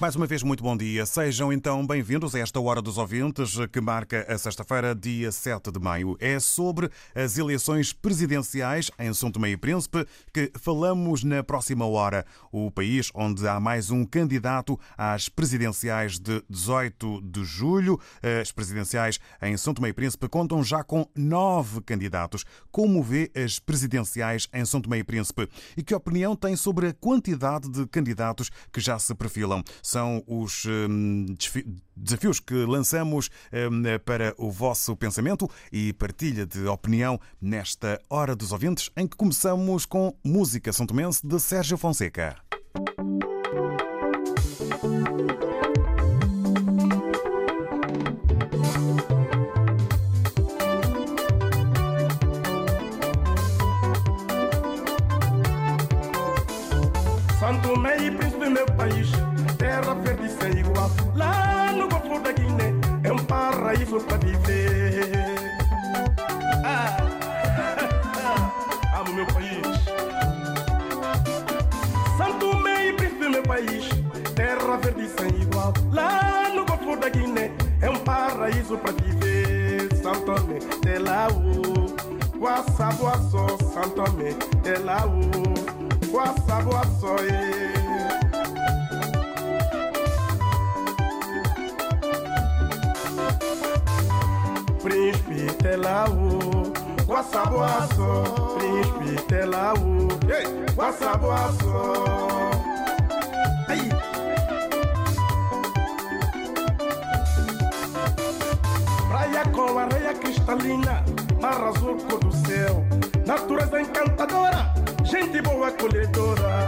Mais uma vez, muito bom dia. Sejam então bem-vindos a esta Hora dos Ouvintes, que marca a sexta-feira, dia 7 de maio. É sobre as eleições presidenciais em São Tomé e Príncipe que falamos na próxima hora. O país onde há mais um candidato às presidenciais de 18 de julho. As presidenciais em São Tomé e Príncipe contam já com nove candidatos. Como vê as presidenciais em São Tomé e Príncipe? E que opinião tem sobre a quantidade de candidatos que já se perfilam? São os hum, desafios que lançamos hum, para o vosso pensamento e partilha de opinião nesta Hora dos Ouvintes, em que começamos com música são tomense de Sérgio Fonseca. Guaça, boa só, Santo Tomé, é lá o. Guaça, boa só, é. príncipe príncipe telau Guaçaboaço Aí. Praia com areia cristalina Mar azul cor do céu Natureza encantadora Gente boa acolhedora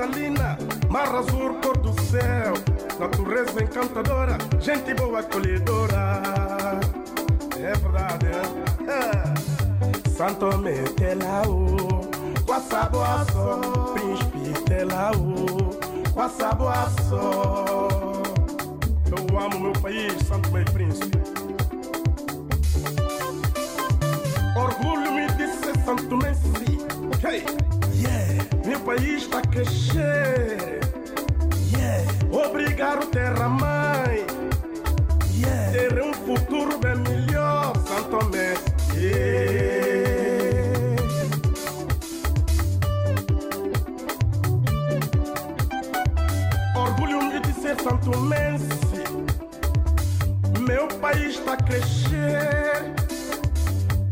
cristalina, mar azul, cor do céu, natureza encantadora, gente boa acolhedora. É verdade, é? Santo Metelau, Guaçaboaço, Príncipe Telau, Guaçaboaço. Eu amo meu país, Santo Meio Príncipe. Orgulho me disse Santo Messi. Hey! Yeah. Meu país está a crescer. Yeah. Obrigado, terra mãe. Mense. Meu país está a crescer.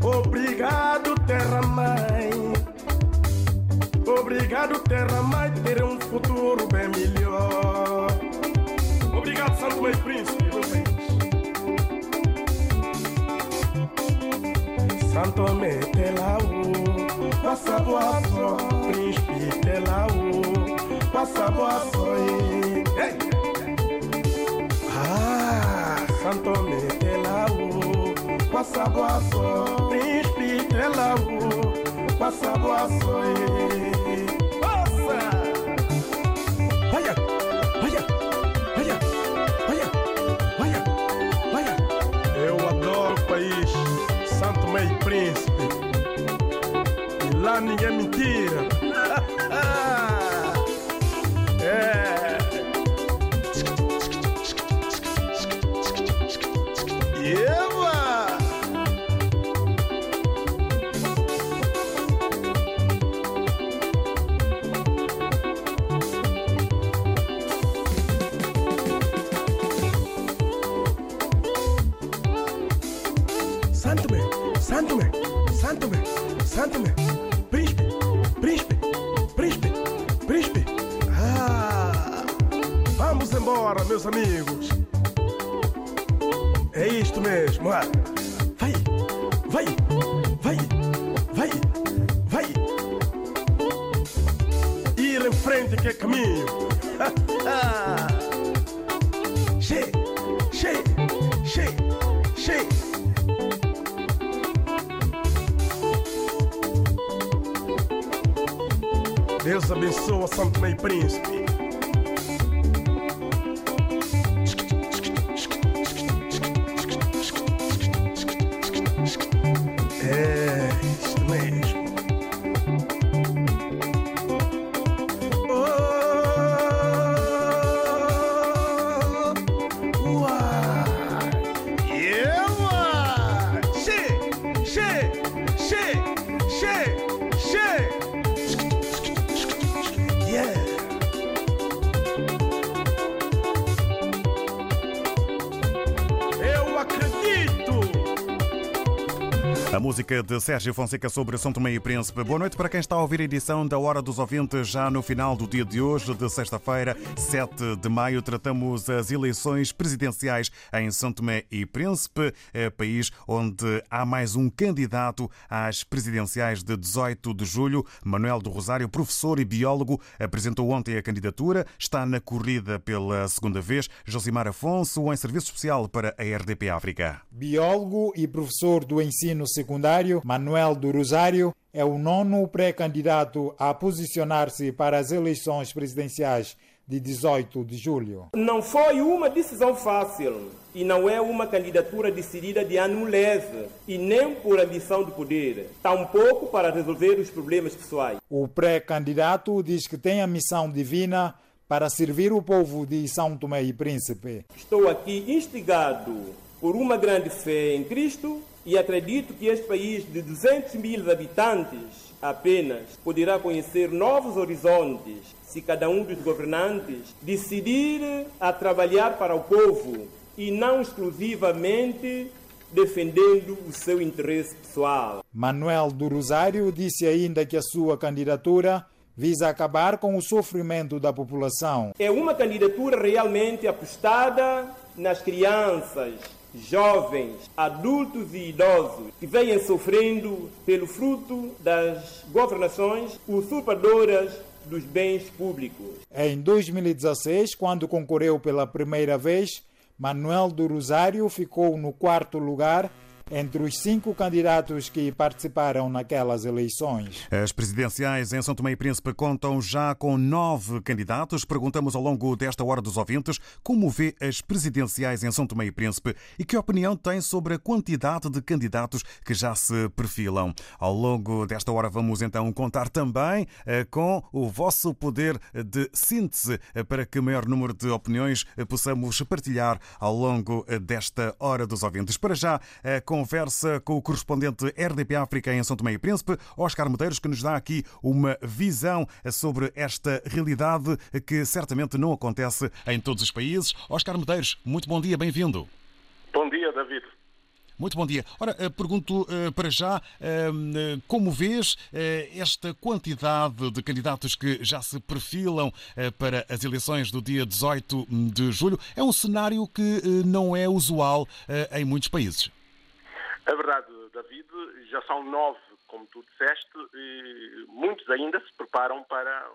Obrigado, terra mãe. Obrigado, terra mãe, ter um futuro bem melhor. Obrigado, Santo Meio Príncipe. Santo Tomé, Telau, passa boa Príncipe, Telau, passa boa Ei! Santo Tomé, Telau, passa boa Príncipe, Telau, passa boa Santo música de Sérgio Fonseca sobre São Tomé e Príncipe. Boa noite para quem está a ouvir a edição da Hora dos Ouvintes já no final do dia de hoje, de sexta-feira, 7 de maio. Tratamos as eleições presidenciais em São Tomé e Príncipe, é país onde há mais um candidato às presidenciais de 18 de julho. Manuel do Rosário, professor e biólogo, apresentou ontem a candidatura. Está na corrida pela segunda vez. Josimar Afonso, em serviço especial para a RDP África. Biólogo e professor do ensino secundário, Manuel do Rosário, é o nono pré-candidato a posicionar-se para as eleições presidenciais de 18 de julho. Não foi uma decisão fácil e não é uma candidatura decidida de ano leve e nem por ambição de poder, tampouco para resolver os problemas pessoais. O pré-candidato diz que tem a missão divina para servir o povo de São Tomé e Príncipe. Estou aqui instigado por uma grande fé em Cristo e acredito que este país de 200 mil habitantes apenas poderá conhecer novos horizontes se cada um dos governantes decidir a trabalhar para o povo e não exclusivamente defendendo o seu interesse pessoal. Manuel do Rosário disse ainda que a sua candidatura visa acabar com o sofrimento da população. É uma candidatura realmente apostada nas crianças, jovens, adultos e idosos que vêm sofrendo pelo fruto das governações usurpadoras dos bens públicos. Em 2016, quando concorreu pela primeira vez, Manuel do Rosário ficou no quarto lugar entre os cinco candidatos que participaram naquelas eleições. As presidenciais em São Tomé e Príncipe contam já com nove candidatos. Perguntamos ao longo desta hora dos ouvintes como vê as presidenciais em São Tomé e Príncipe e que opinião tem sobre a quantidade de candidatos que já se perfilam. Ao longo desta hora vamos então contar também eh, com o vosso poder de síntese eh, para que maior número de opiniões eh, possamos partilhar ao longo desta hora dos ouvintes. Para já, com conversa com o correspondente RDP África em São Tomé e Príncipe, Oscar Medeiros, que nos dá aqui uma visão sobre esta realidade que certamente não acontece em todos os países. Oscar Medeiros, muito bom dia, bem-vindo. Bom dia, David. Muito bom dia. Ora, pergunto para já como vês esta quantidade de candidatos que já se perfilam para as eleições do dia 18 de julho. É um cenário que não é usual em muitos países. É verdade, David, já são nove, como tu disseste, e muitos ainda se preparam para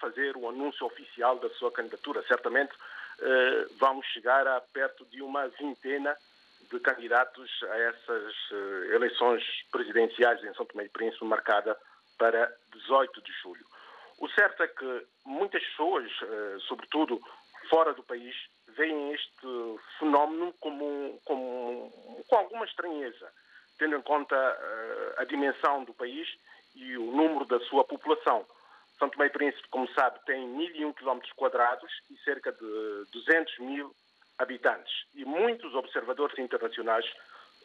fazer o anúncio oficial da sua candidatura. Certamente eh, vamos chegar a perto de uma vintena de candidatos a essas eh, eleições presidenciais em São Tomé e Príncipe, marcada para 18 de julho. O certo é que muitas pessoas, eh, sobretudo fora do país, veem este fenómeno como, como, com alguma estranheza, tendo em conta uh, a dimensão do país e o número da sua população. São Tomé e Príncipe, como sabe, tem 1.001 km quadrados e cerca de 200 mil habitantes. E muitos observadores internacionais,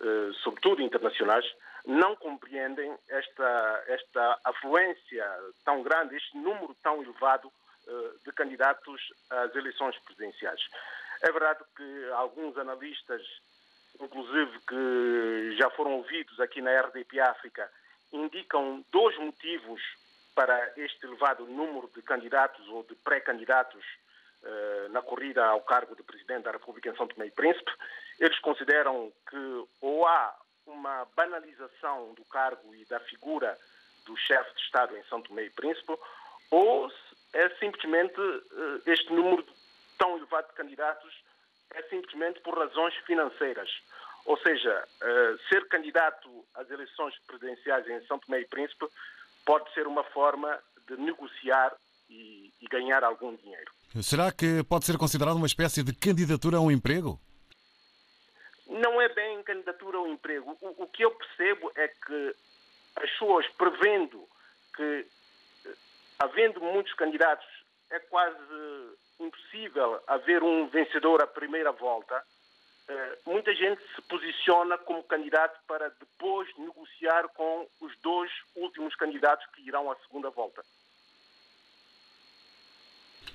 uh, sobretudo internacionais, não compreendem esta, esta afluência tão grande, este número tão elevado de candidatos às eleições presidenciais. É verdade que alguns analistas, inclusive que já foram ouvidos aqui na RDP África, indicam dois motivos para este elevado número de candidatos ou de pré-candidatos eh, na corrida ao cargo de Presidente da República em São Tomé e Príncipe. Eles consideram que ou há uma banalização do cargo e da figura do chefe de Estado em São Tomé e Príncipe, ou é simplesmente eh, este número tão elevado de candidatos é simplesmente por razões financeiras. Ou seja, eh, ser candidato às eleições presidenciais em São Tomé e Príncipe pode ser uma forma de negociar e, ganhar algum dinheiro. Será que pode ser considerado uma espécie de candidatura a um emprego? Não é bem candidatura ao emprego. O, que eu percebo é que as pessoas prevendo que, havendo muitos candidatos, é quase impossível haver um vencedor à primeira volta. Eh, muita gente se posiciona como candidato para depois negociar com os dois últimos candidatos que irão à segunda volta.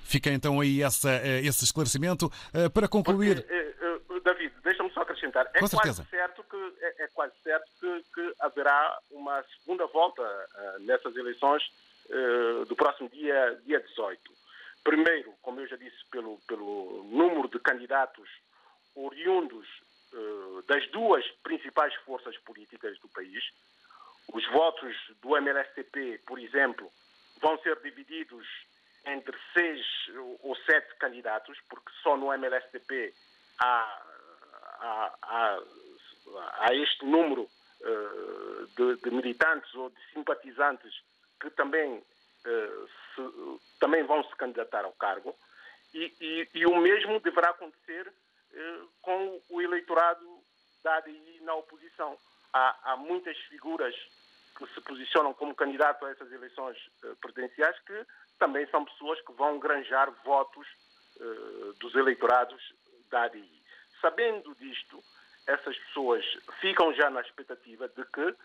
Fica então aí essa, eh, esse esclarecimento. Eh, para concluir. Porque, David, deixa-me só acrescentar. É com quase certeza. certo, que, é, é quase certo que, que, haverá uma segunda volta nessas eleições do próximo dia, dia 18. Primeiro, como eu já disse, pelo, pelo número de candidatos oriundos uh, das duas principais forças políticas do país. Os votos do MLSTP, por exemplo, vão ser divididos entre seis ou sete candidatos, porque só no MLSTP há, há, há, há este número uh, de, de, militantes ou de simpatizantes que também, uh, se, também vão se candidatar ao cargo. E, e, e o mesmo deverá acontecer uh, com o eleitorado da ADI na oposição. Há, há muitas figuras que se posicionam como candidato a essas eleições presidenciais que também são pessoas que vão granjar votos dos eleitorados da ADI. Sabendo disto, essas pessoas ficam já na expectativa de que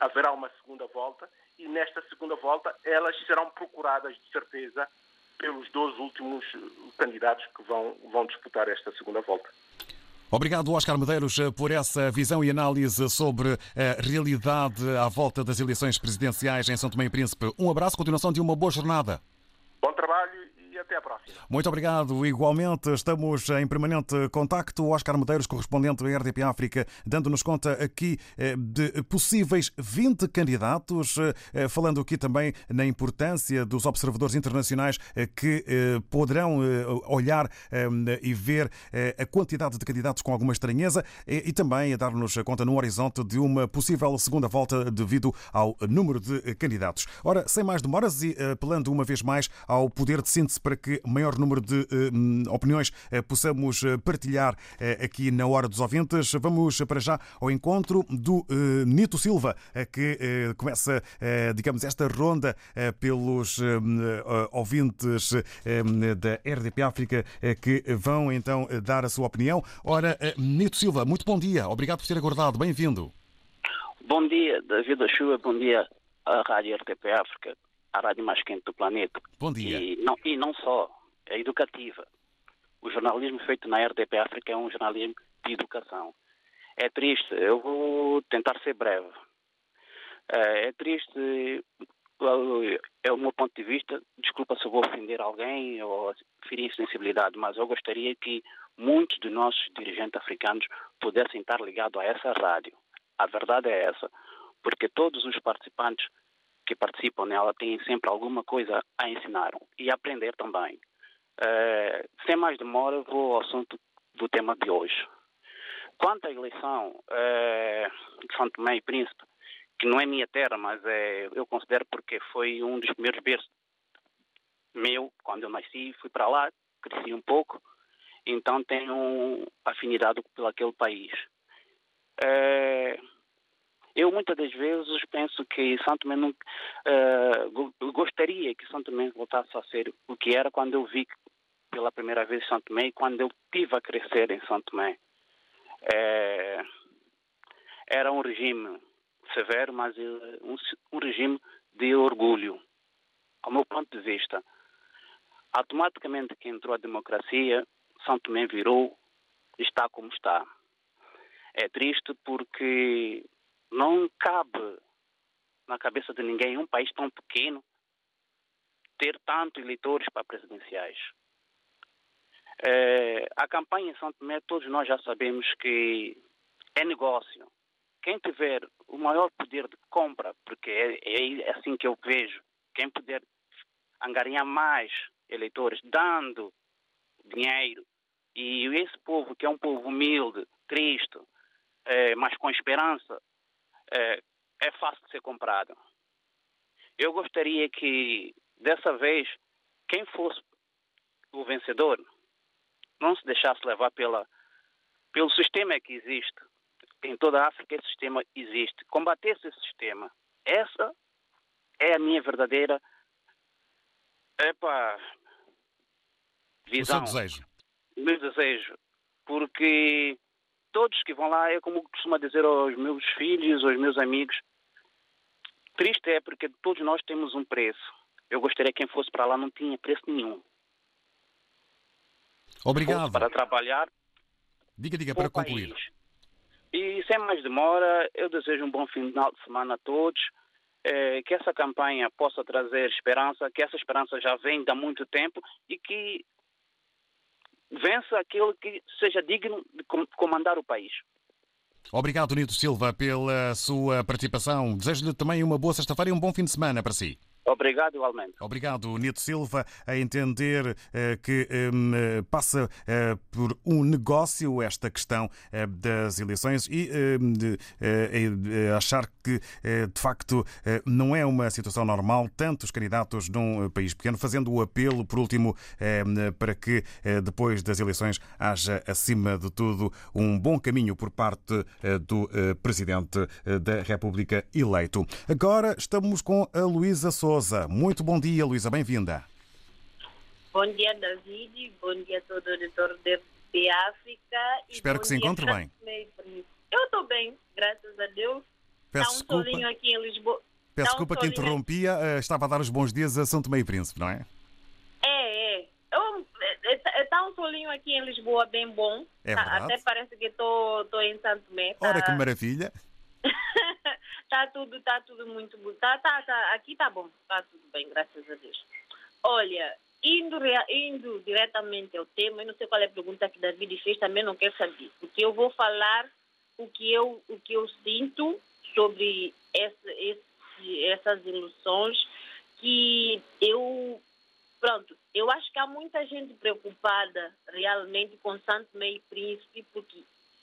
haverá uma segunda volta e nesta segunda volta elas serão procuradas de certeza pelos dois últimos candidatos que vão, vão disputar esta segunda volta. Obrigado, Oscar Medeiros, por essa visão e análise sobre a realidade à volta das eleições presidenciais em São Tomé e Príncipe. Um abraço, continuação de uma boa jornada. Até à próxima. Muito obrigado. Igualmente, estamos em permanente contacto. Oscar Medeiros, correspondente da RDP África, dando-nos conta aqui de possíveis 20 candidatos, falando aqui também na importância dos observadores internacionais que poderão olhar e ver a quantidade de candidatos com alguma estranheza e também a dar-nos conta no horizonte de uma possível segunda volta devido ao número de candidatos. Ora, sem mais demoras e apelando uma vez mais ao poder de síntese para que maior número de uh, opiniões uh, possamos partilhar uh, aqui na Hora dos Ouvintes. Vamos para já ao encontro do Nito Silva, que começa, digamos, esta ronda pelos ouvintes da RDP África que vão então dar a sua opinião. Ora, Nito Silva, muito bom dia. Obrigado por ter aguardado. Bem-vindo. Bom dia, David da Chuva. Bom dia à Rádio RTP África a rádio mais quente do planeta. Bom dia. E não, e não só, é educativa. O jornalismo feito na RDP África é um jornalismo de educação. É triste, eu vou tentar ser breve. É, é triste, é o meu ponto de vista, desculpa se eu vou ofender alguém ou ferir sensibilidade, mas eu gostaria que muitos de nossos dirigentes africanos pudessem estar ligados a essa rádio. A verdade é essa, porque todos os participantes que participam nela têm sempre alguma coisa a ensinar e a aprender também. Uh, sem mais demora, vou ao assunto do tema de hoje. Quanto à eleição uh, de São Tomé e Príncipe, que não é minha terra, mas é, eu considero porque foi um dos primeiros berços meu, quando eu nasci, fui para lá, cresci um pouco, então tenho afinidade por aquele país. Uh, eu muitas das vezes penso que Santo Tomé não, uh, gostaria que Santo Tomé voltasse a ser o que era quando eu vi pela primeira vez Santo Tomé e quando eu tive a crescer em Santo Tomé. É, era um regime severo, mas um, um regime de orgulho. Ao meu ponto de vista, automaticamente que entrou a democracia, Santo Tomé virou, está como está. É triste porque não cabe na cabeça de ninguém, um país tão pequeno, ter tantos eleitores para presidenciais. É, a campanha em São Tomé, todos nós já sabemos que é negócio. Quem tiver o maior poder de compra, porque é, é assim que eu vejo, quem puder angariar mais eleitores, dando dinheiro, e esse povo, que é um povo humilde, triste, é, mas com esperança, é, é fácil de ser comprado. Eu gostaria que, dessa vez, quem fosse o vencedor, não se deixasse levar pela, pelo sistema que existe. Em toda a África esse sistema existe. Combatesse esse sistema. Essa é a minha verdadeira epa, visão. O seu desejo. Meu desejo. Porque todos que vão lá, é como costumo dizer aos meus filhos, aos meus amigos, triste é porque todos nós temos um preço. Eu gostaria que quem fosse para lá não tinha preço nenhum. Obrigado. Para trabalhar. Diga, diga, para concluir. País. E sem mais demora, eu desejo um bom final de semana a todos. Eh, que essa campanha possa trazer esperança, que essa esperança já vem há muito tempo e que vença aquele que seja digno de comandar o país. Obrigado, Nito Silva, pela sua participação. Desejo-lhe também uma boa sexta-feira e um bom fim de semana para si. Obrigado, igualmente. Obrigado, Nito Silva, a entender uh, que um, uh, passa uh, por um negócio esta questão das eleições e hum, achar que, de facto, não é uma situação normal, tantos candidatos num país pequeno, fazendo o apelo, por último, para que depois das eleições haja, acima de tudo, um bom caminho por parte do Presidente da República eleito. Agora estamos com a Luísa Souza. Souza. Muito bom dia, Luísa, bem-vinda. Bom dia, David. Bom dia a todo o editor de África. Espero que se encontre bem. Eu estou bem, graças a Deus. Peço Está um solinho aqui em Lisboa. Peço desculpa um que interrompia, aqui. estava a dar os bons dias a São Tomé e Príncipe, não é? É, é. Está um solinho aqui em Lisboa bem bom. É verdade. Até parece que estou em Santo Tomé. Tá... Ora, que maravilha. tá tudo, tá tudo muito bom. Tá, tá, tá, aqui tá bom, tá tudo bem, graças a Deus. Olha, indo, indo diretamente ao tema, eu não sei qual é a pergunta que David fez, também não quero saber, porque eu vou falar o que eu, o que eu sinto sobre esse, esse, essas ilusões que eu pronto, eu acho que há muita gente preocupada realmente com Santo Meio Príncipe, porque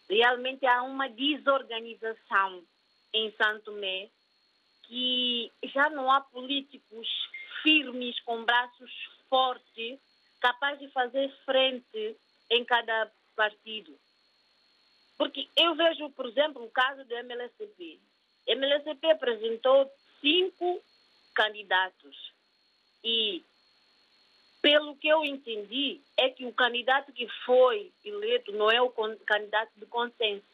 realmente há uma desorganização em Santo Tomé que já não há políticos firmes, com braços fortes, capazes de fazer frente em cada partido. Porque eu vejo, por exemplo, o caso do MLSP. O MLSP apresentou cinco candidatos e, pelo que eu entendi, é que o candidato que foi eleito não é o candidato de consenso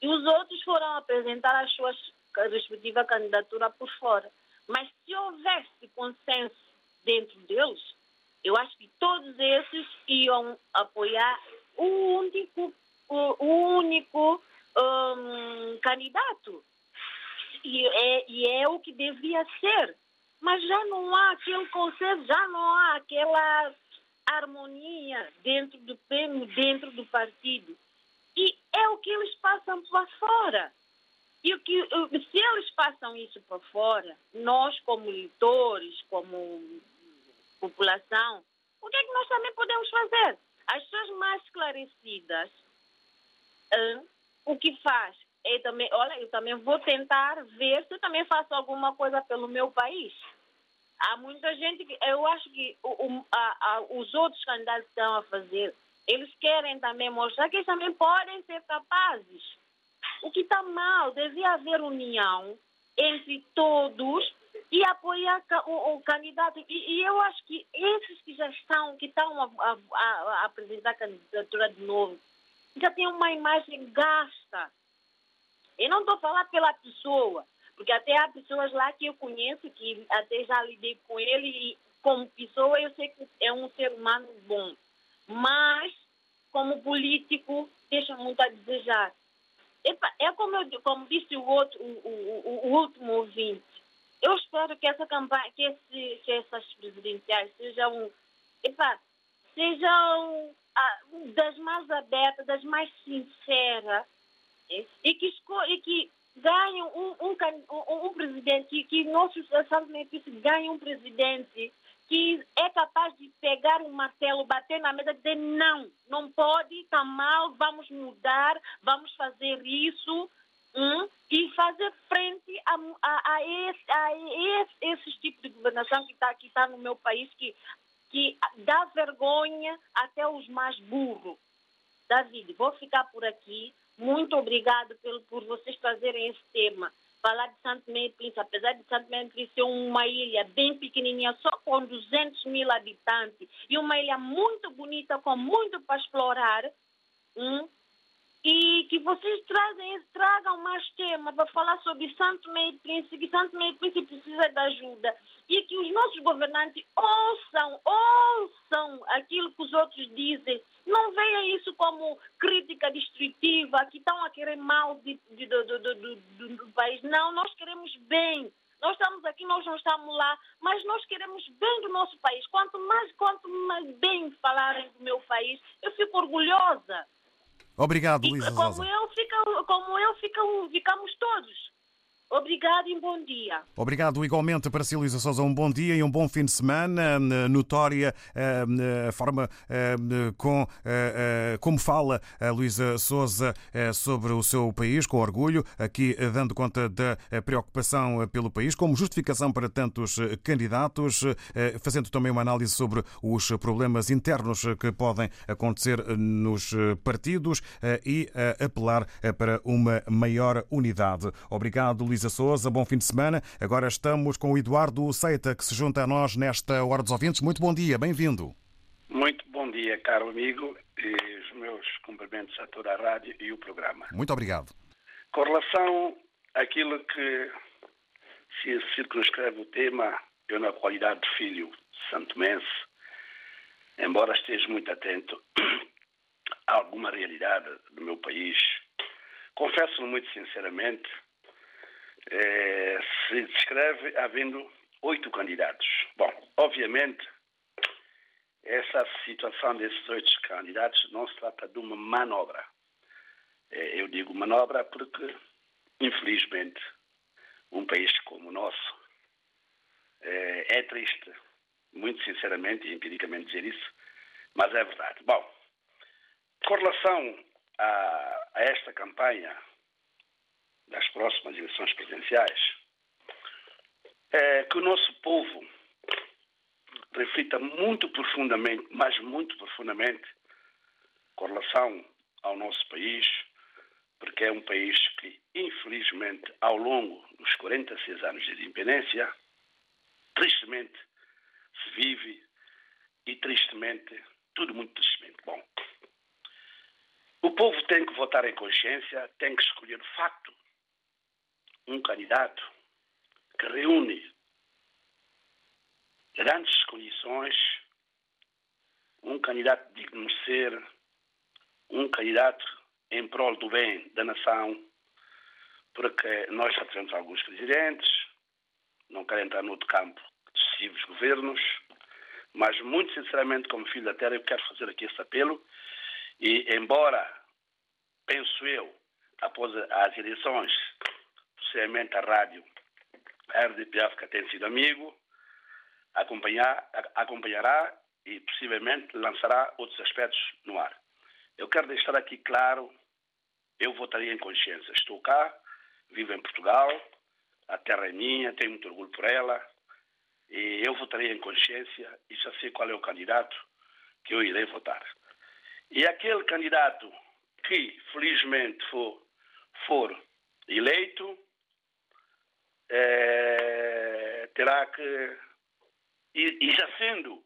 e os outros foram apresentar as suas respectivas candidaturas por fora. Mas se houvesse consenso dentro deles, eu acho que todos esses iam apoiar o único, o, único um, candidato. E é, e é o que devia ser. Mas já não há aquele consenso, já não há aquela harmonia dentro do dentro do partido. E é o que eles passam para fora. E o que, se eles passam isso para fora, nós, como leitores, como população, o que é que nós também podemos fazer? As pessoas mais esclarecidas, hein, o que faz? é também, olha, eu também vou tentar ver se eu também faço alguma coisa pelo meu país. Há muita gente que, eu acho que o, o, a, a, os outros candidatos estão a fazer eles querem também mostrar que eles também podem ser capazes. O que está mal, devia haver união entre todos e apoiar o, o candidato. E, e, eu acho que esses que já estão, que estão a, a, a apresentar a candidatura de novo, já têm uma imagem gasta. Eu não estou a falar pela pessoa, porque até há pessoas lá que eu conheço, que até já lidei com ele, e como pessoa eu sei que é um ser humano bom mas como político deixa muito a desejar. Epa, é como, eu, como disse o, outro, o, o, o, último ouvinte. Eu espero que essa campanha, que, esse, que essas presidenciais sejam. Epa, sejam das mais abertas, das mais sinceras, e que, e que ganhem um, um, um, um presidente, que, que nossos Santos ganhem um presidente que é capaz de pegar um martelo, bater na mesa e dizer não, não pode, está mal, vamos mudar, vamos fazer isso hum, e fazer frente a, a, a, esse, a esse, esses tipos de governação que está que tá no meu país, que, que dá vergonha até os mais burros. David, vou ficar por aqui. Muito obrigado pelo, por vocês trazerem esse tema falar de Santo Meio Príncipe, apesar de Santo Meio Príncipe ser uma ilha bem pequenininha, só com 200 mil habitantes, e uma ilha muito bonita, com muito para explorar, hum, e que vocês trazem, tragam mais temas para falar sobre Santo Meio Príncipe, que Santo Meio Príncipe precisa de ajuda, e que os nossos governantes ouçam, ouçam aquilo que os outros dizem, não veja isso como crítica destrutiva, que estão a querer mal de, de, do, do, país. Não, nós queremos bem. Nós estamos aqui, nós não estamos lá, mas nós queremos bem do nosso país. Quanto mais, quanto mais bem falarem do meu país, eu fico orgulhosa. Obrigado, Luísa como eu, fica, como eu, fica, ficamos todos. Obrigado e bom dia. Obrigado igualmente para si, Luísa Souza. Um bom dia e um bom fim de semana. Notória a forma com, como fala a Luísa Souza sobre o seu país, com orgulho, aqui dando conta da preocupação pelo país, como justificação para tantos candidatos, fazendo também uma análise sobre os problemas internos que podem acontecer nos partidos e apelar para uma maior unidade. Obrigado, Luísa. Luísa Souza, bom fim de semana. Agora estamos com o Eduardo Seita, que se junta a nós nesta Hora dos Ouvintes. Muito bom dia, bem-vindo. Muito bom dia, caro amigo, e os meus cumprimentos a toda a rádio e o programa. Muito obrigado. Com relação àquilo que se circunscreve o tema, eu, na qualidade de filho santomense, embora esteja muito atento a alguma realidade do meu país, confesso-lhe muito sinceramente é, se descreve havendo oito candidatos. Bom, obviamente, essa situação desses oito candidatos não se trata de uma manobra. É, eu digo manobra porque, infelizmente, um país como o nosso é, é triste, muito sinceramente e empiricamente dizer isso, mas é verdade. Bom, com relação a, a esta campanha das próximas eleições presidenciais, é que o nosso povo reflita muito profundamente, mas muito profundamente, com relação ao nosso país, porque é um país que, infelizmente, ao longo dos 46 anos de independência, tristemente se vive e tristemente, tudo muito tristemente. Bom, o povo tem que votar em consciência, tem que escolher de facto um candidato que reúne grandes condições, um candidato digno de ser, um candidato em prol do bem da nação, porque nós já tivemos alguns presidentes, não quero entrar no outro campo de sucessivos governos, mas muito sinceramente, como filho da terra, eu quero fazer aqui esse apelo e, embora, penso eu, após as eleições possivelmente a rádio a RDP África tem sido amigo, acompanhar, acompanhará e possivelmente lançará outros aspectos no ar. Eu quero deixar aqui claro, eu votaria em consciência. Estou cá, vivo em Portugal, a terra é minha, tenho muito orgulho por ela, e eu votaria em consciência e já sei qual é o candidato que eu irei votar. E aquele candidato que, felizmente, for, for eleito, é, terá que. E, e, já sendo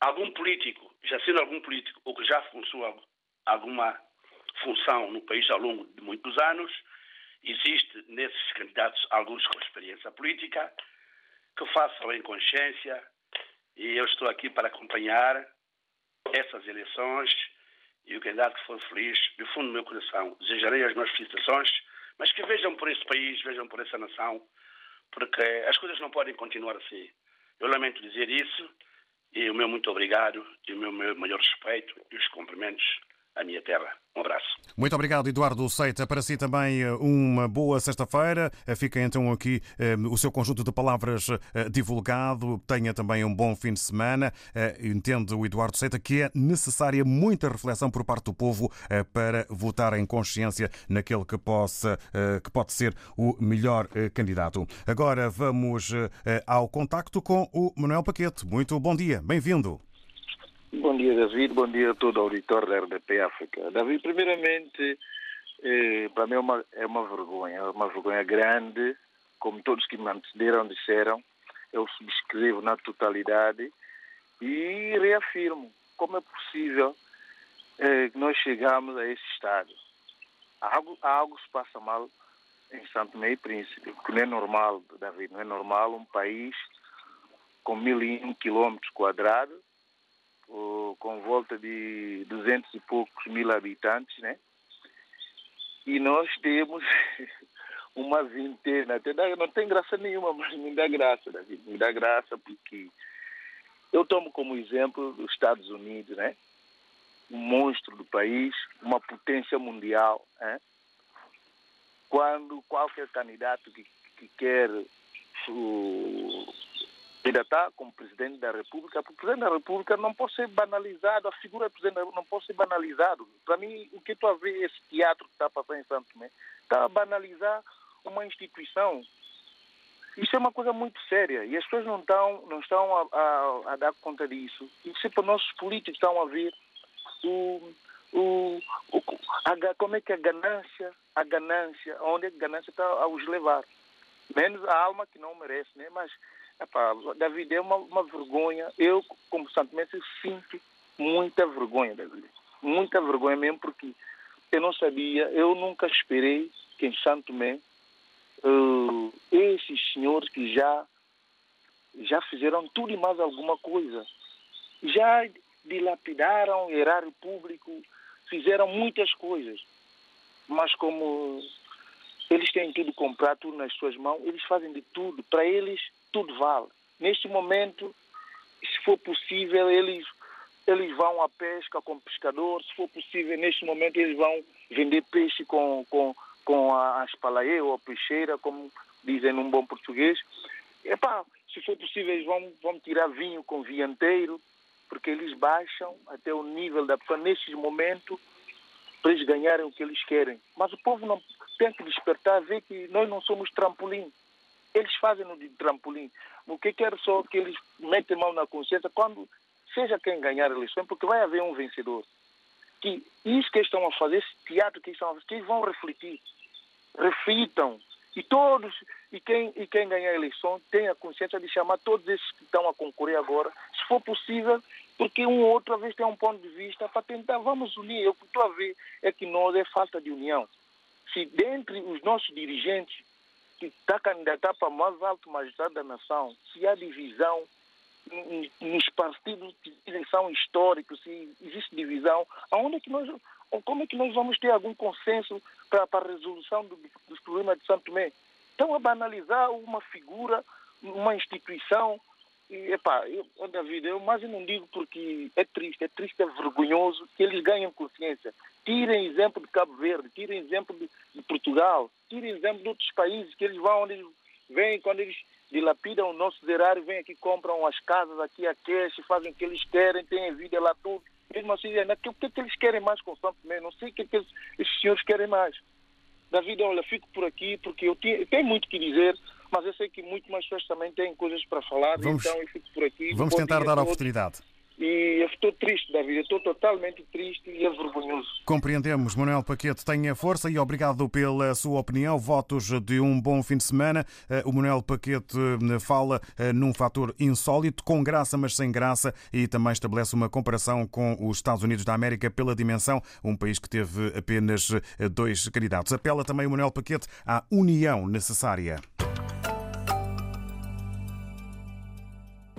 algum político, já sendo algum político, ou que já funcionou alguma função no país ao longo de muitos anos, existe nesses candidatos alguns com experiência política que façam em consciência e eu estou aqui para acompanhar essas eleições e o candidato que for feliz, do fundo do meu coração, desejarei as minhas felicitações mas que vejam por esse país, vejam por essa nação, porque as coisas não podem continuar assim. Eu lamento dizer isso, E o meu muito obrigado e o meu maior respeito e os cumprimentos à minha terra. Um abraço. Muito obrigado, Eduardo Seita. Para si também eh, uma boa sexta-feira. Eh, fica então aqui eh, o seu conjunto de palavras divulgado. Tenha também um bom fim de semana. Entende o Eduardo Seita que é necessária muita reflexão por parte do povo para votar em consciência naquele que, possa, que pode ser o melhor candidato. Agora vamos ao contacto com o Manuel Paquete. Muito bom dia, bem-vindo. Bom dia, David. Bom dia a todo o auditório da RDP África. David, primeiramente, eh, para mim é uma, é uma vergonha, é uma vergonha grande, como todos que me antecederam disseram. Eu subscrevo na totalidade e reafirmo como é possível eh, que nós chegamos a esse estado. Algo, algo se passa mal em Santo Meio Príncipe, que não é normal, David, não é normal um país com mil e um quilômetros quadrados com volta de 200 e poucos mil habitantes, né? E nós temos uma vintena, não tem graça nenhuma, mas me dá graça, David, me dá graça porque eu tomo como exemplo os Estados Unidos, né? Um monstro do país, uma potência mundial, né? Quando qualquer candidato que, que quer ainda está como presidente da República, o presidente da República não pode ser banalizado, a figura do presidente não pode ser banalizado. Para mim, o que estou a ver esse teatro que está a passar em Santo Tomé, está a banalizar uma instituição. Isso é uma coisa muito séria e as pessoas não estão, não estão a, a, a dar conta disso. E sempre os nossos políticos estão a ver o, o, o, a, como é que a ganância, a ganância, onde é a ganância está a os levar. Menos a alma que não merece, né? mas Epá, David, é uma, uma vergonha. Eu, como santomense, sinto muita vergonha, David. Muita vergonha mesmo, porque eu não sabia, eu nunca esperei que em Santo Tomé uh, esses senhores que já, já fizeram tudo e mais alguma coisa, já dilapidaram o erário público, fizeram muitas coisas, mas como eles têm tudo comprado, tudo nas suas mãos, eles fazem de tudo. Para eles, tudo vale. Neste momento, se for possível, eles, eles vão à pesca com pescador, se for possível, neste momento, eles vão vender peixe com, com, com a espalaê ou a peixeira, como dizem num bom português. Epá, se for possível, eles vão, vão tirar vinho com vianteiro, porque eles baixam até o nível da pessoa nestes momentos para eles ganharem o que eles querem. Mas o povo não tem que despertar, ver que nós não somos trampolim. Eles fazem no de trampolim. O que quero só que eles metem mão na consciência quando seja quem ganhar a eleição, porque vai haver um vencedor. Que isso que eles estão a fazer, esse teatro que eles estão a fazer, que eles vão refletir. Reflitam. E todos, e quem, e quem ganhar a eleição, tenha consciência de chamar todos esses que estão a concorrer agora, se for possível, porque um ou outro vez tem um ponto de vista para tentar, vamos unir. O que estou a ver é que nós é falta de união. Se dentre os nossos dirigentes que está candidatar para mais alto magistrado da nação, se há divisão nos partidos que são históricos, se existe divisão, aonde é que nós, como é que nós vamos ter algum consenso para, para a resolução do, dos problemas de Santo Tomé? Estão a banalizar uma figura, uma instituição. E, epá, eu, David, eu mais não digo porque é triste, é triste, é vergonhoso que eles ganhem consciência. Tirem exemplo de Cabo Verde, tirem exemplo de, de Portugal, tirem exemplo de outros países que eles vão onde eles vêm, quando eles dilapidam o nosso erário, vêm aqui, compram as casas aqui a cash, fazem o que eles querem, têm vida lá tudo. Mesmo assim, né, o que, é que eles querem mais Tomé? Não sei o que, é que esses senhores querem mais. David, olha, fico por aqui porque eu tenho, tenho muito que dizer, mas eu sei que muito mais pessoas também têm coisas para falar, vamos, então eu fico por aqui. Vamos tentar dar a oportunidade. E eu estou triste, David, eu estou totalmente triste e é vergonhoso. Compreendemos, Manuel Paquete, tenha força e obrigado pela sua opinião. Votos de um bom fim de semana. Eh, o Manuel Paquete eh, fala eh, num fator insólito, com graça, mas sem graça, e também estabelece uma comparação com os Estados Unidos da América pela dimensão, um país que teve apenas dois candidatos. Apela também o Manuel Paquete à união necessária.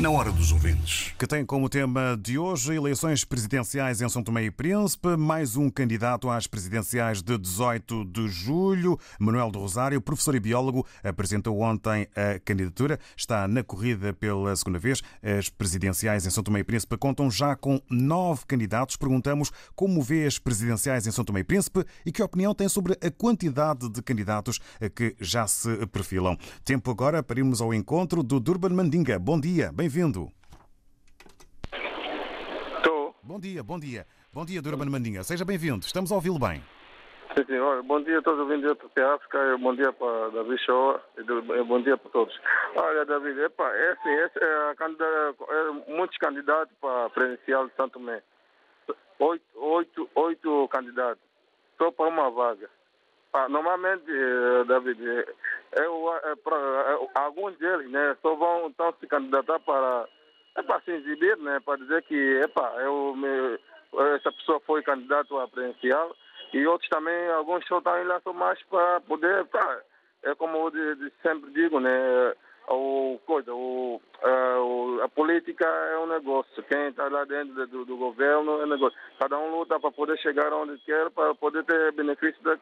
na hora dos ouvintes. Que tem como tema de hoje eleições presidenciais em São Tomé e Príncipe, mais um candidato às presidenciais de 18 de julho, Manuel do Rosário, professor e biólogo, apresentou ontem a candidatura, está na corrida pela segunda vez. As presidenciais em São Tomé e Príncipe contam já com nove candidatos. Perguntamos como vê as presidenciais em São Tomé e Príncipe e que opinião tem sobre a quantidade de candidatos que já se perfilam. Tempo agora para irmos ao encontro do Durban Mandinga. Bom dia, bem-vindo. Estou. Bom dia, bom dia. Bom dia, Durban Mandinga. Seja bem-vindo. Estamos a ouvi-lo bem. Sim, sim. Olha, bom dia a todos os ouvintes da África, bom dia para David Shoa e bom dia para todos. Olha, David, epa, é assim, esse é, a candidata, é muitos candidatos para a presidencial de Santo Tomé. Oito, oito, oito candidatos, só para uma vaga. Ah, normalmente, eh, David, eu, é, pra, é, alguns deles né, só vão então, se candidatar para, é, para se exibir, né, para dizer que epa, eu me, essa pessoa foi candidato a presidencial e outros também, alguns só estão lá só mais para poder, pra, é como eu de, de sempre digo, né, o, coisa, o, a, a política é um negócio. Quem está lá dentro do, do, governo é um negócio. Cada um luta para poder chegar onde quer, para poder ter benefício da,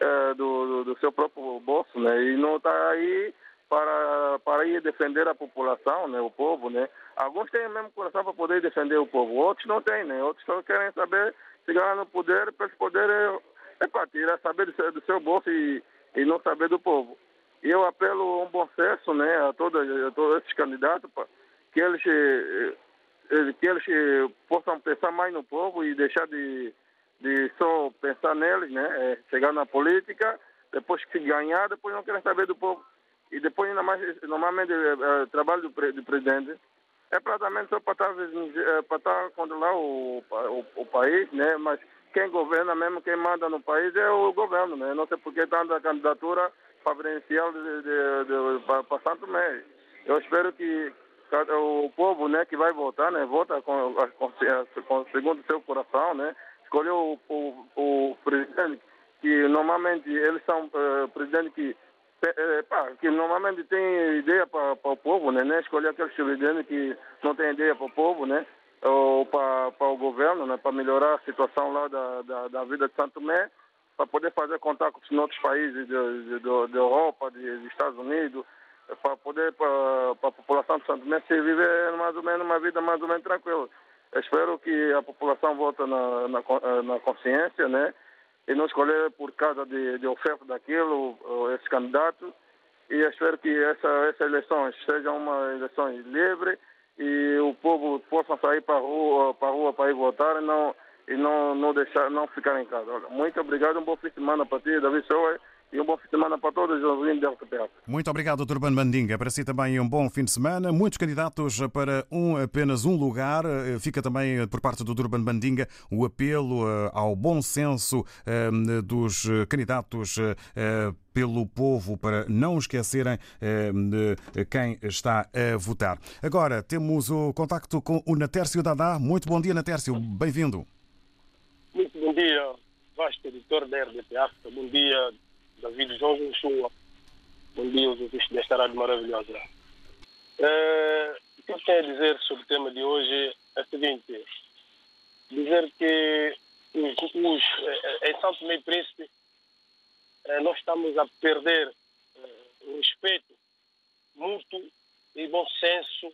é, do, do, seu próprio bolso, né? E não está aí para, para ir defender a população, né? O povo, né? Alguns têm mesmo coração para poder defender o povo, outros não têm, né? Outros só querem saber chegar no poder para eles poderem é, para tirar saber do seu, do seu bolso e, e não saber do povo. E eu apelo a um bom senso né, a, todos, a todos esses candidatos que eles, eh, que eles eh, possam pensar mais no povo e deixar de, de só pensar neles, né? É, chegar na política, depois que ganhar, depois não querem saber do povo. E depois, ainda mais, normalmente, o trabalho do, do presidente é praticamente só para estar, para estar controlar o, o, o país, né? Mas quem governa mesmo, quem manda no país é o governo, né? Não sei por que tanta candidatura preferencial de, de, de, para Santo Tomé. Eu espero que o povo né, que vai votar, né, vota com, com, com, segundo seu coração, né, escolheu o, o, o presidente que normalmente eles são uh, presidentes que é, pá, que normalmente tem ideia para o povo, né, né? Escolher aqueles presidentes que não tem ideia para o povo, né? Ou para o governo, né? Para melhorar a situação lá da, da, da vida de Santo Tomé para poder fazer contatos com outros países da Europa, de, Estados Unidos, para poder, para a população de Santo se viver mais ou menos uma vida mais ou menos tranquila. Espero que a população vote na, na, na consciência, né? E não escolher por causa de, de oferta daquilo, esse candidato. E espero que essa, essas eleições sejam uma eleição livre e o povo possa sair para a rua para, rua para ir votar e não e não, não, deixar, não ficar em casa. Muito obrigado, um bom fim de semana para ti, David Soa, e um bom fim de semana para todos os ouvintes da RTP. Muito obrigado, Dr. Mandinga. Para si também um bom fim de semana. Muitos candidatos para um, apenas um lugar. Fica também por parte do Durban Mandinga o apelo eh, ao bom senso eh, dos candidatos eh, pelo povo para não esquecerem quem está a votar. Agora temos o contacto com o Natércio Dadá. Muito bom dia, Natércio. Bem-vindo. Bom dia, vasto editor da RDP África. Bom dia, David João Joshua. Bom dia aos ouvintes desta rádio maravilhosa. Uh, o que eu tenho a dizer sobre o tema de hoje é o seguinte: dizer que os, os, eh, em Santo Meio Príncipe uh, nós estamos a perder o respeito mútuo e bom senso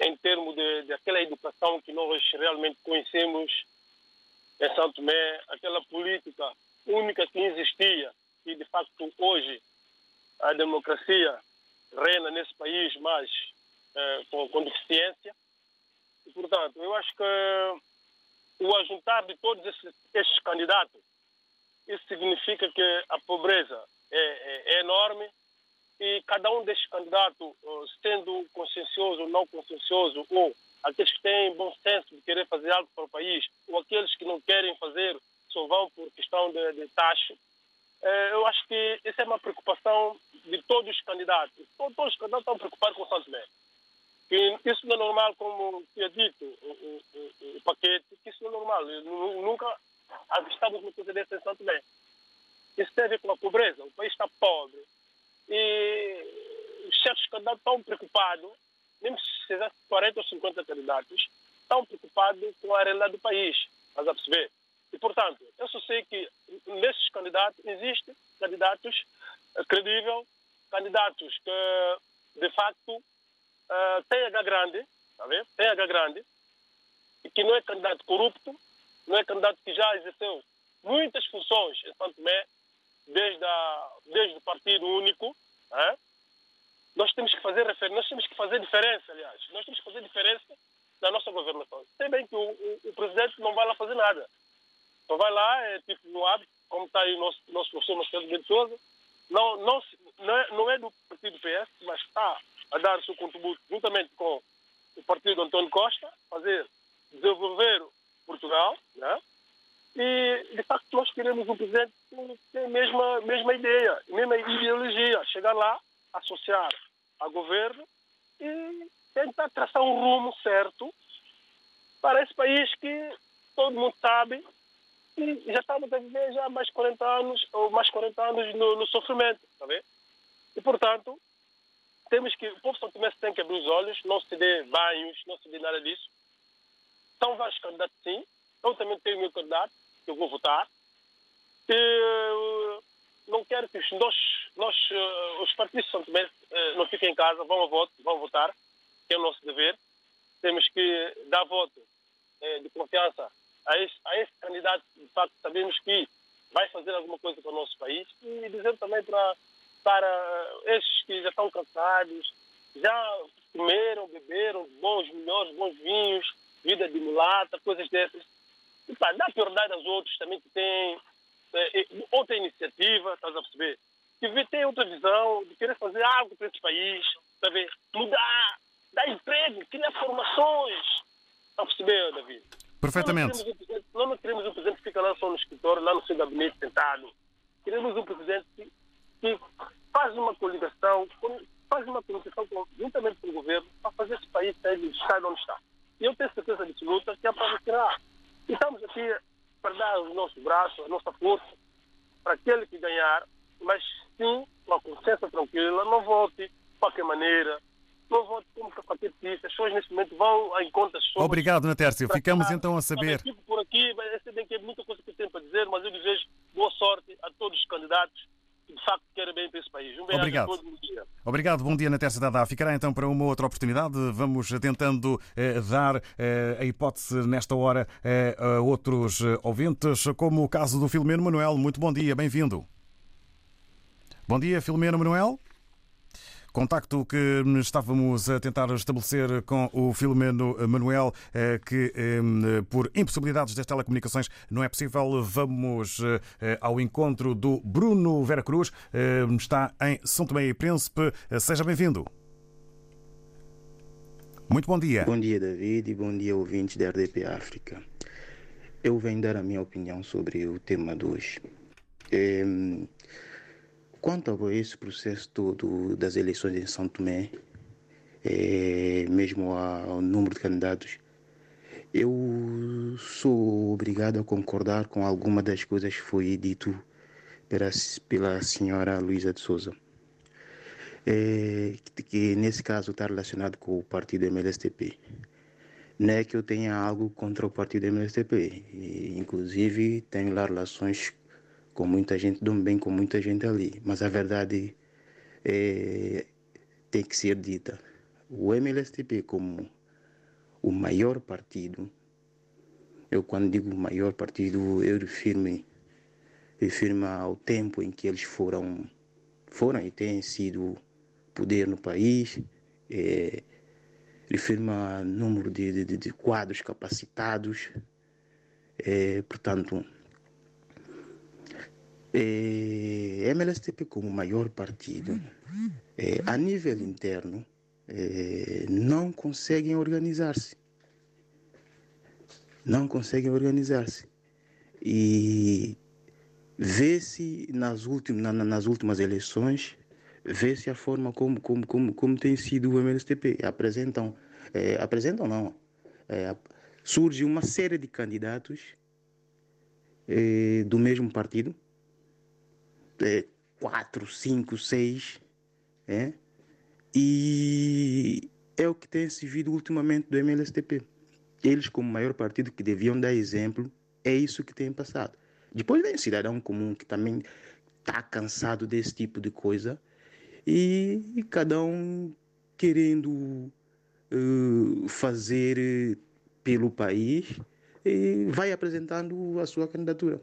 em termos de, de aquela educação que nós realmente conhecemos em Santo Tomé, aquela política única que existia e de facto hoje a democracia reina nesse país, mas eh, com, com, deficiência. E, portanto, eu acho que o ajuntar de todos esses, estes candidatos, isso significa que a pobreza é, é, é enorme e cada um destes candidatos, sendo consciencioso ou não consciencioso, ou aqueles que têm bom senso de querer fazer algo para o país, ou aqueles que não querem fazer, só vão por questão de, de taxa, eh, eu acho que essa é uma preocupação de todos os candidatos. Todos, os candidatos estão preocupados Tomé. Que isso não é normal, como tinha dito o, o, o, o paquete, que isso não é normal. Nunca avistamos uma coisa dessa em Santo. Isso tem a ver com a pobreza. O país está pobre. E certos candidatos estão preocupados, mesmo se fizesse 40 ou 50 candidatos, estão preocupados com a realidade do país. Mas a perceber? E, portanto, eu só sei que nesses candidatos existem candidatos uh, credíveis, candidatos que, de facto, uh, têm H grande, tá vendo? Tem H grande, e que não é candidato corrupto, não é candidato que já exerceu muitas funções em Santo desde, a, desde o Partido Único. Né? Nós temos que fazer nós temos que fazer diferença, aliás. Nós temos que fazer diferença na nossa governação. Sei bem que o, o, o presidente não vai lá fazer nada. Só vai lá, é tipo no hábito, como está aí o nosso, nosso professor Marcelo de Souza, não, não, não, é, não é do partido PS, mas está a dar o seu contributo juntamente com o partido António Costa, fazer desenvolver Portugal, né? E, de facto, nós queremos um presidente que a mesma, mesma ideia, mesma ideologia, chegar lá, associar a governo e tentar traçar um rumo certo para esse país que todo mundo sabe e já estamos a viver já mais 40 anos, ou mais 40 anos no, no sofrimento, está vendo? E, portanto, temos que, o povo São tem que abrir os olhos, não se dê banhos, não se dê nada disso. São vários candidatos, sim. Eu também tenho meu candidato, que eu vou votar. E, não quero que nós, nós, eh, os partidos São Tomé eh, não fiquem em casa, vão a voto, vão votar, que é o nosso dever. Temos que dar voto eh, de confiança a esse, a esse candidato, de facto, sabemos que vai fazer alguma coisa para o nosso país e dizer também para, para esses que já estão cansados, já comeram, beberam bons, melhores, bons vinhos, vida de mulata, coisas dessas. E pá, dá prioridade aos outros também que têm é, outra iniciativa, estás a perceber? Que tem outra visão, de querer fazer algo para esse país, saber? Mudar, dar emprego, criar formações. Está a perceber, David? Perfeitamente. Nós não queremos um presidente que fica lá só no escritório, lá no seu gabinete sentado. Queremos um presidente que, que faz uma coligação, faz uma coligação juntamente com o governo para fazer esse país sair do estado onde está. E eu tenho certeza absoluta que é para retirar. E estamos aqui para dar o nosso braço, a nossa força, para aquele que ganhar, mas sim, com a consciência tranquila, não vote de qualquer maneira, não vote como notícia. As pessoas neste momento vão em contas sobre. Obrigado, Natércio. Ficamos então a saber. Por aqui, essa bem que é muita coisa que eu tenho para dizer, mas eu desejo boa sorte a todos os candidatos que de facto querem bem para esse país. Um Obrigado. a todos, bom dia. Obrigado, bom dia, Natércio Dada. Ficará então para uma outra oportunidade. Vamos tentando eh, dar eh, a hipótese nesta hora eh, a outros eh, ouvintes, como o caso do Filomeno Manuel. Muito bom dia, bem-vindo. Bom dia, Filomeno Manuel. Contacto que estávamos a tentar estabelecer com o Filomeno Manuel, eh, que eh, por impossibilidades das telecomunicações não é possível. Vamos eh, ao encontro do Bruno Vera Cruz, está em São Tomé e Príncipe. Seja bem-vindo. Muito bom dia. Bom dia, David, e bom dia, ouvintes da RDP África. Eu venho dar a minha opinião sobre o tema de hoje. Quanto a esse processo todo das eleições em São Tomé, é, mesmo ao número de candidatos, eu sou obrigado a concordar com alguma das coisas que foi dito pela, pela senhora Luísa de Souza. É, que nesse caso está relacionado com o partido MLSTP. Não é que eu tenha algo contra o partido MLSTP, e, inclusive tenho lá relações com muita gente, dou bem com muita gente ali, mas a verdade é, tem que ser dita. O MLSTP como o maior partido, eu quando digo maior partido, eu refiro-me refiro ao tempo em que eles foram, foram e têm sido poder no país, é, refiro-me a número de, de, de quadros capacitados. É, portanto, é, MLSTP como maior partido, é, a nível interno, é, não conseguem organizar-se. Não conseguem organizar-se. E vê-se nas, últimas, na, nas últimas eleições, vê-se a forma como, como, como, como tem sido o MLSTP. Apresentam, apresentam não, surge uma série de candidatos do mesmo partido, é, quatro, cinco, seis, é, e é o que tem se visto ultimamente do MLSTP. Eles, como maior partido que deviam dar exemplo, é isso que tem passado. Depois vem o cidadão comum que também está cansado desse tipo de coisa e, e cada um querendo uh, fazer pelo país vai apresentando a sua candidatura.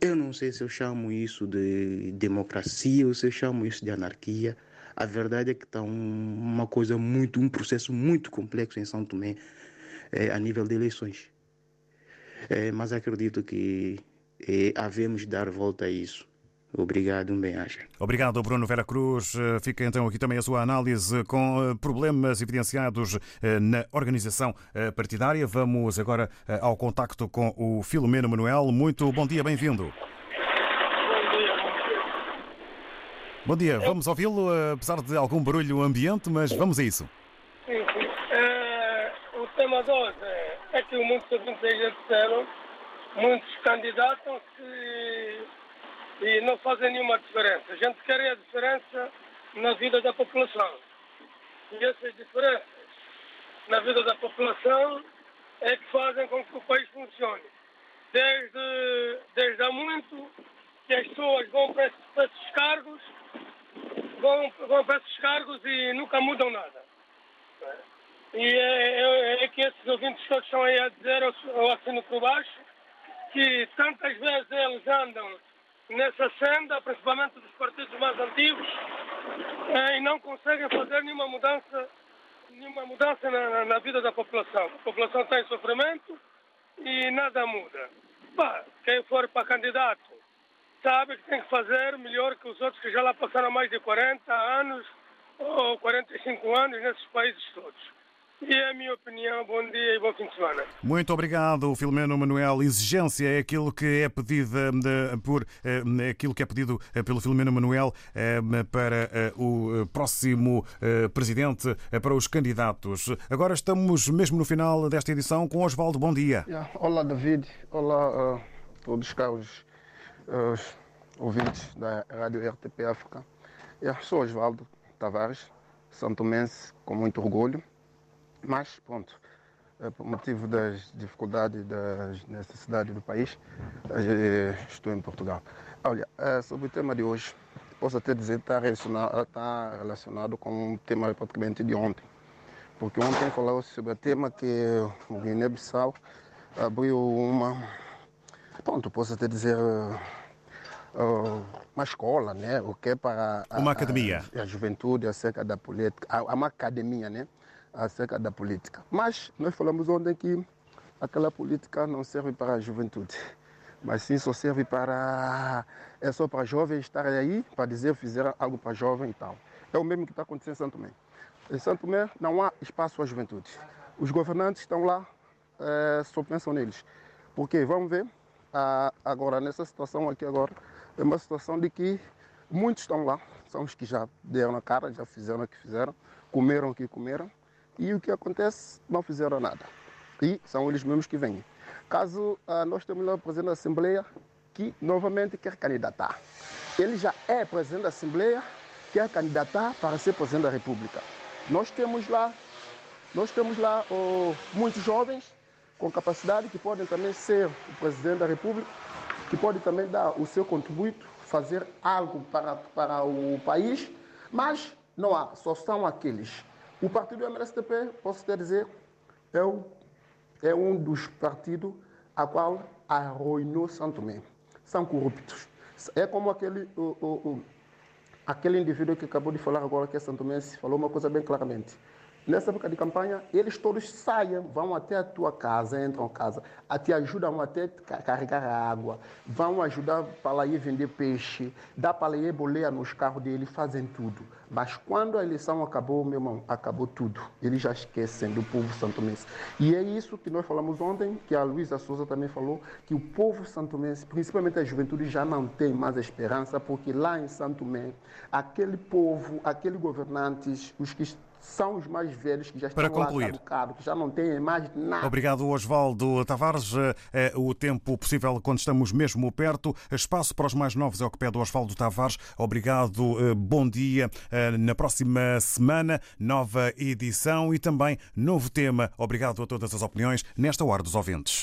Eu não sei se eu chamo isso de democracia ou se eu chamo isso de anarquia. A verdade é que está um, uma coisa muito, um processo muito complexo em São Tomé é, a nível de eleições. É, mas acredito que é, havemos dar volta a isso. Obrigado, um bem-aja. Obrigado, Bruno Vera Cruz. Eh, fica então aqui também a sua análise com eh, problemas evidenciados eh, na organização partidária. Vamos agora ao contacto com o Filomeno Manuel. Muito bom dia, bem-vindo. Bom dia. Bom dia, vamos ouvi-lo, apesar de algum barulho ambiente, mas vamos a isso. Sim, sim. É, o tema de hoje é, é que o mundo ouvintes já disseram, muitos candidatam-se e não fazem nenhuma diferença. A gente quer a diferença na vida da população. E essas diferenças na vida da população é que fazem com que o país funcione. Desde, desde há muito que as pessoas vão para esses, para esses cargos, vão, vão para esses cargos e nunca mudam nada. E é, é, é que esses ouvintes todos estão aí a dizer, ou assino por baixo, que tantas vezes eles andam nessa senda, principalmente dos partidos mais antigos, eh, e não conseguem fazer nenhuma mudança, nenhuma mudança na, na, vida da população. A população está em sofrimento e nada muda. Bah, quem for para candidato sabe que tem que fazer melhor que os outros que já lá passaram mais de 40 anos ou 45 anos nesses países todos. E é a minha opinião. Bom dia e bom fim de semana. Muito obrigado, Filomeno Manuel. Exigência é aquilo que é pedido eh, por eh, aquilo que é pedido eh, pelo Filomeno Manuel para o próximo presidente, para os candidatos. Agora estamos mesmo no final desta edição com Osvaldo. Bom dia. Olá, David. Olá a todos os caros uh, ouvintes da Rádio RTP África. Yeah, sou Osvaldo Tavares, santomense, com muito orgulho. Mas, pronto, é por motivo das dificuldades, das necessidades do país, estou em Portugal. Olha, eh, sobre o tema de hoje, posso até dizer que está relacionado, está relacionado com o tema praticamente de ontem. Porque ontem falou sobre o tema que o Guiné-Bissau abriu uma, pronto, posso até dizer, eh, uma escola, né? O que é para a, uma academia, a, a juventude acerca da política, uma academia, né? Acerca da política. Mas nós falamos ontem que aquela política não serve para a juventude, mas sim só serve para. É só para jovens estarem aí, para dizer fizeram algo para jovem e tal. É o mesmo que está acontecendo em Santo Tomé. Em Santo Tomé não há espaço à juventude. Os governantes estão lá, é, só pensam neles. Porque, vamos ver, agora, nessa situação aqui agora, é uma situação de que muitos estão lá, são os que já deram na cara, já fizeram o que fizeram, comeram o que comeram, e o que acontece? Não fizeram nada. E são eles mesmos que vêm. Caso ah, nós temos lá o presidente da Assembleia que novamente quer candidatar. Ele já é presidente da Assembleia, quer candidatar para ser presidente da República. Nós temos lá, nós temos lá oh, muitos jovens com capacidade que podem também ser o presidente da República, que podem também dar o seu contributo, fazer algo para, para o país, mas não há, só são aqueles o partido MSTP, posso até dizer, é, o, é um dos partidos a qual arruinou Santo Tomé. São corruptos. É como aquele, o, o, aquele indivíduo que acabou de falar agora, que é Santo Tomé, falou uma coisa bem claramente. Nessa época de campanha, eles todos saem, vão até a tua casa, entram em casa, te ajudam até a carregar água, vão ajudar para ir vender peixe, dá para ir boleia nos carros dele, fazem tudo. Mas quando a eleição acabou, meu irmão, acabou tudo. Eles já esquecem do povo santomense. E é isso que nós falamos ontem, que a Luísa Souza também falou, que o povo santomense, principalmente a juventude, já não tem mais esperança, porque lá em Santo Tomé, aquele povo, aqueles governantes, os que são os mais velhos que já estão Para concluir. lá caducados, que já não têm mais nada. Obrigado, Osvaldo Tavares. É o tempo possível quando estamos mesmo perto. Espaço para os mais novos é o que pede o Osvaldo Tavares. Obrigado, eh, bom dia. Eh, na próxima semana, nova edição e também novo tema. Obrigado a todas as opiniões nesta Hora dos Ouvintes.